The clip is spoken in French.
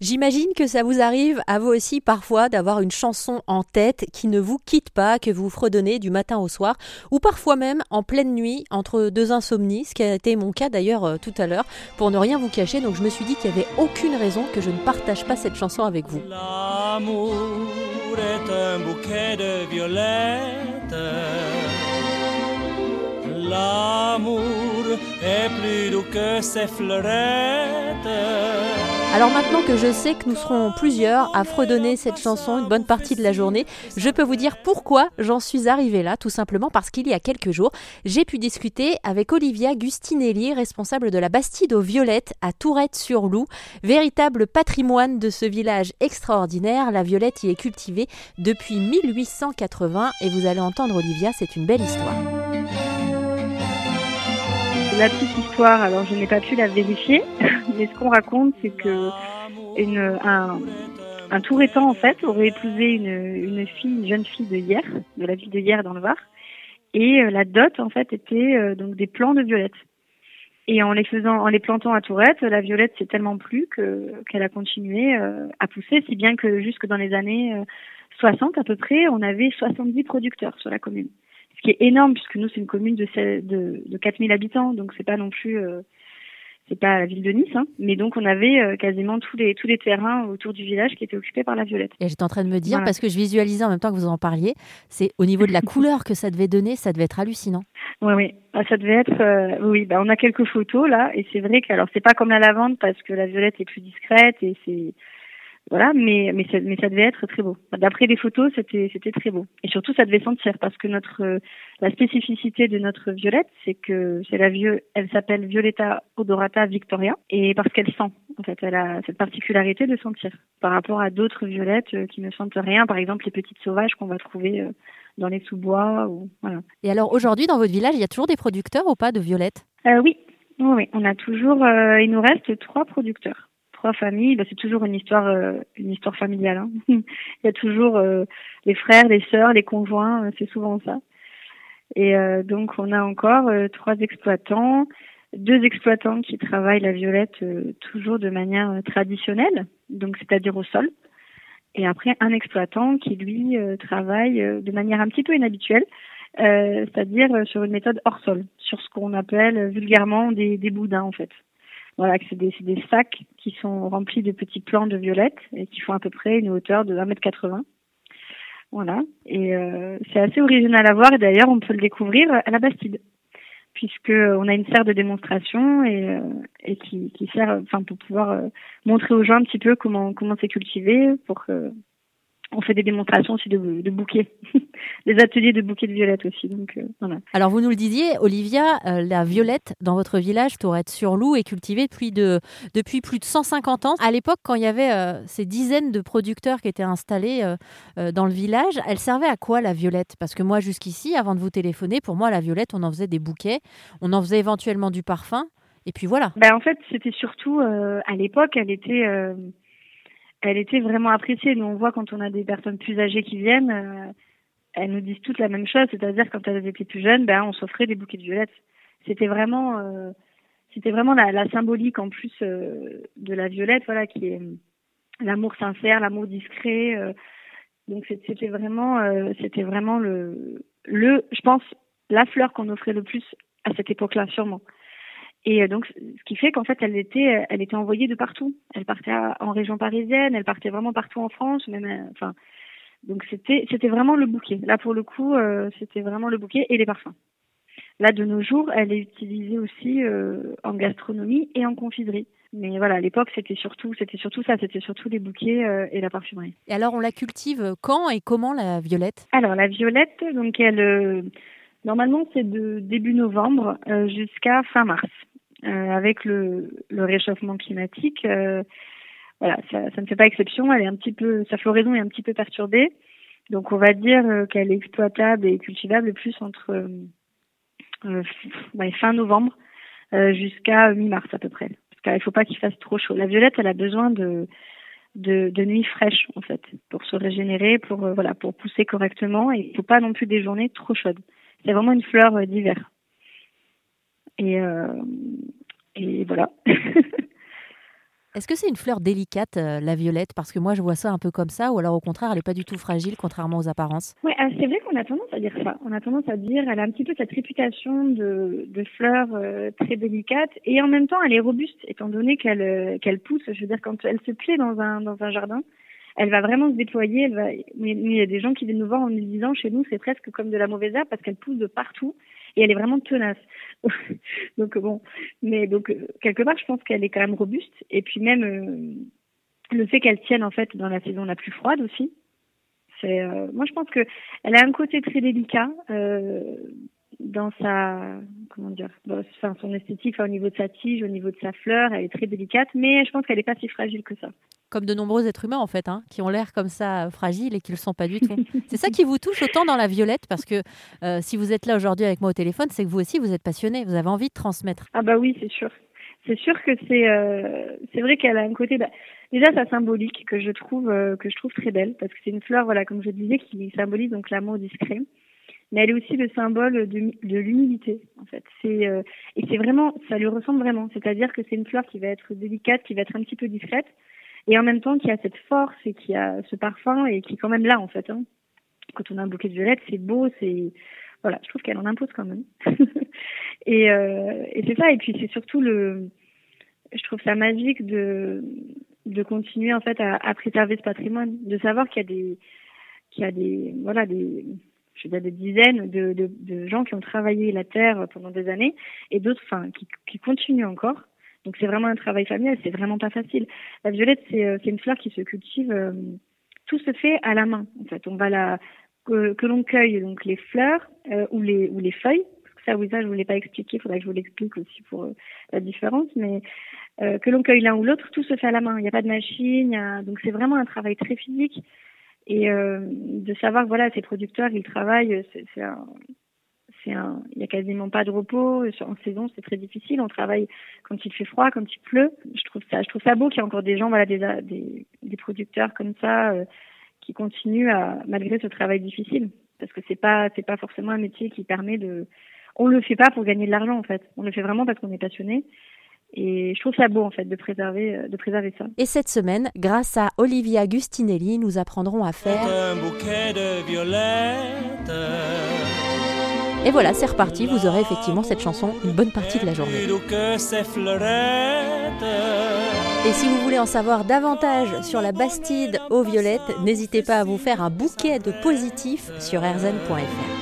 J'imagine que ça vous arrive à vous aussi parfois d'avoir une chanson en tête qui ne vous quitte pas, que vous fredonnez du matin au soir, ou parfois même en pleine nuit entre deux insomnies, ce qui a été mon cas d'ailleurs euh, tout à l'heure, pour ne rien vous cacher. Donc je me suis dit qu'il n'y avait aucune raison que je ne partage pas cette chanson avec vous. L'amour est un bouquet de violettes. L'amour est plus doux que ses fleurettes. Alors maintenant que je sais que nous serons plusieurs à fredonner cette chanson une bonne partie de la journée, je peux vous dire pourquoi j'en suis arrivée là, tout simplement parce qu'il y a quelques jours, j'ai pu discuter avec Olivia Gustinelli, responsable de la Bastide aux Violettes à Tourette-sur-Loup, véritable patrimoine de ce village extraordinaire. La violette y est cultivée depuis 1880 et vous allez entendre Olivia, c'est une belle histoire. La petite histoire, alors je n'ai pas pu la vérifier, mais ce qu'on raconte, c'est que une, un, un Touretan, en fait, aurait épousé une, jeune fille de Hier, de la ville de Hier dans le Var, et euh, la dot, en fait, était euh, donc des plants de violettes. Et en les plantant à Tourette, la violette s'est tellement plu que qu'elle a continué euh, à pousser, si bien que jusque dans les années euh, 60 à peu près, on avait 70 producteurs sur la commune ce qui est énorme puisque nous c'est une commune de de, de 4000 habitants donc c'est pas non plus euh, c'est pas la ville de Nice hein, mais donc on avait euh, quasiment tous les tous les terrains autour du village qui étaient occupés par la violette. Et j'étais en train de me dire Voilà. parce que je visualisais en même temps que vous en parliez, c'est au niveau de la couleur que ça devait donner, ça devait être hallucinant. Oui oui, Ah, ça devait être euh, oui, bah on a quelques photos là et c'est vrai que alors c'est pas comme la lavande parce que la violette est plus discrète et c'est voilà, mais mais ça, mais ça devait être très beau. D'après les photos, c'était c'était très beau. Et surtout, ça devait sentir parce que notre euh, la spécificité de notre violette, c'est que c'est la vieux, elle s'appelle Violetta odorata victoria et parce qu'elle sent. En fait, elle a cette particularité de sentir par rapport à d'autres violettes euh, qui ne sentent rien. Par exemple, les petites sauvages qu'on va trouver euh, dans les sous-bois ou voilà. Et alors aujourd'hui dans votre village, il y a toujours des producteurs ou pas de violettes? Euh, oui, oui, oui, on a toujours. euh, il nous reste trois producteurs, trois familles. Bah, c'est toujours une histoire, euh, une histoire familiale. hein. il y a toujours euh, les frères, les sœurs, les conjoints. euh, c'est souvent ça. Et euh, donc on a encore trois exploitants, deux exploitants qui travaillent la violette toujours de manière traditionnelle, donc c'est-à-dire au sol. Et après un exploitant qui lui travaille de manière un petit peu inhabituelle, euh, c'est-à-dire sur une méthode hors sol, sur ce qu'on appelle vulgairement des, des boudins en fait. Voilà, c'est des, des sacs qui sont remplis de petits plants de violettes et qui font à peu près une hauteur de 1m80. Voilà, et euh, c'est assez original à voir et d'ailleurs on peut le découvrir à la Bastide puisque on a une serre de démonstration et, euh, et qui, sert enfin pour pouvoir euh, montrer aux gens un petit peu comment comment c'est cultivé pour que on fait des démonstrations aussi de, de bouquets, des ateliers de bouquets de violettes aussi. Donc euh, voilà. Alors vous nous le disiez, Olivia, euh, la violette dans votre village, Tourette-sur-Loup, est cultivée depuis, de, depuis plus de 150 ans. À l'époque, quand il y avait euh, ces dizaines de producteurs qui étaient installés dans le village, elle servait à quoi la violette? Parce que moi, jusqu'ici, avant de vous téléphoner, pour moi, la violette, on en faisait des bouquets, on en faisait éventuellement du parfum, et puis voilà. Ben en fait, c'était surtout à l'époque, elle était, elle était vraiment appréciée. Nous, on voit quand on a des personnes plus âgées qui viennent, euh, elles nous disent toutes la même chose, c'est-à-dire quand elles étaient plus jeunes, ben on s'offrait des bouquets de violettes. C'était vraiment, euh, c'était vraiment la, symbolique en plus euh, de la violette, voilà, qui est l'amour sincère, l'amour discret. euh, donc c'était vraiment, euh, c'était vraiment le, le, je pense, la fleur qu'on offrait le plus à cette époque-là, sûrement. Et euh, donc, ce qui fait qu'en fait, elle était, elle était envoyée de partout. Elle partait en région parisienne, elle partait vraiment partout en France, même, euh, enfin. Donc c'était, c'était vraiment le bouquet. Là, pour le coup, euh, c'était vraiment le bouquet et les parfums. Là, de nos jours, elle est utilisée aussi euh, en gastronomie et en confiserie. Mais voilà, à l'époque, c'était surtout, c'était surtout ça, c'était surtout les bouquets euh, et la parfumerie. Et alors, on la cultive quand et comment la violette? Alors la violette, donc elle, euh, normalement c'est de début novembre euh, jusqu'à fin mars. Euh, avec le, le réchauffement climatique, euh, voilà, ça, ça ne fait pas exception. Elle est un petit peu, sa floraison est un petit peu perturbée. Donc on va dire euh, qu'elle est exploitable et cultivable plus entre euh, fin novembre euh, jusqu'à mi-mars à peu près. Parce qu'il ne faut pas qu'il fasse trop chaud. La violette, elle a besoin de de, de nuits fraîches en fait pour se régénérer, pour voilà, pour pousser correctement. Et il faut pas non plus des journées trop chaudes. C'est vraiment une fleur d'hiver. Et voilà. Est-ce que c'est une fleur délicate, euh, la violette? Parce que moi, je vois ça un peu comme ça, ou alors au contraire, elle n'est pas du tout fragile, contrairement aux apparences? Oui, ah, c'est vrai qu'on a tendance à dire ça. On a tendance à dire, elle a un petit peu cette réputation de, de fleur euh, très délicate, et en même temps, elle est robuste, étant donné qu'elle euh, qu'elle pousse. Je veux dire, quand elle se plaît dans un dans un jardin, elle va vraiment se déployer. Elle va... Il y a des gens qui viennent nous voir en nous disant, chez nous, c'est presque comme de la mauvaise herbe parce qu'elle pousse de partout et elle est vraiment tenace. donc bon, mais donc quelque part, je pense qu'elle est quand même robuste. Et puis même euh, le fait qu'elle tienne en fait dans la saison la plus froide aussi. C'est, euh, moi, je pense que elle a un côté très délicat euh, dans sa comment dire, enfin, son esthétique, au niveau de sa tige, au niveau de sa fleur, elle est très délicate, mais je pense qu'elle n'est pas si fragile que ça comme de nombreux êtres humains en fait, hein, qui ont l'air comme ça euh, fragiles et qui ne le sont pas du tout. c'est ça qui vous touche autant dans la violette, parce que euh, si vous êtes là aujourd'hui avec moi au téléphone, c'est que vous aussi vous êtes passionné, vous avez envie de transmettre. Ah bah oui, c'est sûr. C'est sûr que c'est euh, c'est vrai qu'elle a un côté bah, déjà sa symbolique que je trouve que je trouve très belle parce que c'est une fleur voilà comme je disais qui symbolise donc l'amour discret mais elle est aussi le symbole de, de l'humilité en fait. C'est et c'est vraiment ça lui ressemble vraiment, c'est-à-dire que c'est une fleur qui va être délicate, qui va être un petit peu discrète, et en même temps qui a cette force et qui a ce parfum et qui est quand même là en fait. Hein. Quand on a un bouquet de violettes, c'est beau, c'est voilà, je trouve qu'elle en impose quand même. et euh, et c'est ça. Et puis c'est surtout le, je trouve ça magique de de continuer en fait à, à préserver ce patrimoine, de savoir qu'il y a des qu'il y a des voilà des je veux dire des dizaines de, de, de gens qui ont travaillé la terre pendant des années et d'autres enfin qui, qui continuent encore donc c'est vraiment un travail familial, c'est vraiment pas facile. La violette, c'est euh, une fleur qui se cultive, euh, tout se fait à la main. En fait, on va la que, que l'on cueille donc les fleurs euh, ou les ou les feuilles. Ça, oui, ça je vous l'ai pas expliqué, il faudrait que je vous l'explique aussi pour euh, la différence. Mais que l'on cueille l'un ou l'autre, tout se fait à la main. Il n'y a pas de machine, donc c'est vraiment un travail très physique. Et de savoir voilà, ces producteurs, ils travaillent, c'est un c'est un, il y a quasiment pas de repos en saison, c'est très difficile. On travaille quand il fait froid, quand il pleut. Je trouve ça, je trouve ça beau qu'il y ait encore des gens, voilà, des, des, des producteurs comme ça euh, qui continuent à malgré ce travail difficile, parce que c'est pas, c'est pas forcément un métier qui permet de. On le fait pas pour gagner de l'argent en fait. On le fait vraiment parce qu'on est passionné. Et je trouve ça beau en fait de préserver, euh, de préserver ça. Et cette semaine, grâce à Olivia Gustinelli, nous apprendrons à faire un bouquet de violettes. Et voilà, c'est reparti, vous aurez effectivement cette chanson une bonne partie de la journée. Et si vous voulez en savoir davantage sur la Bastide aux violettes, n'hésitez pas à vous faire un bouquet de positifs sur rzn.fr.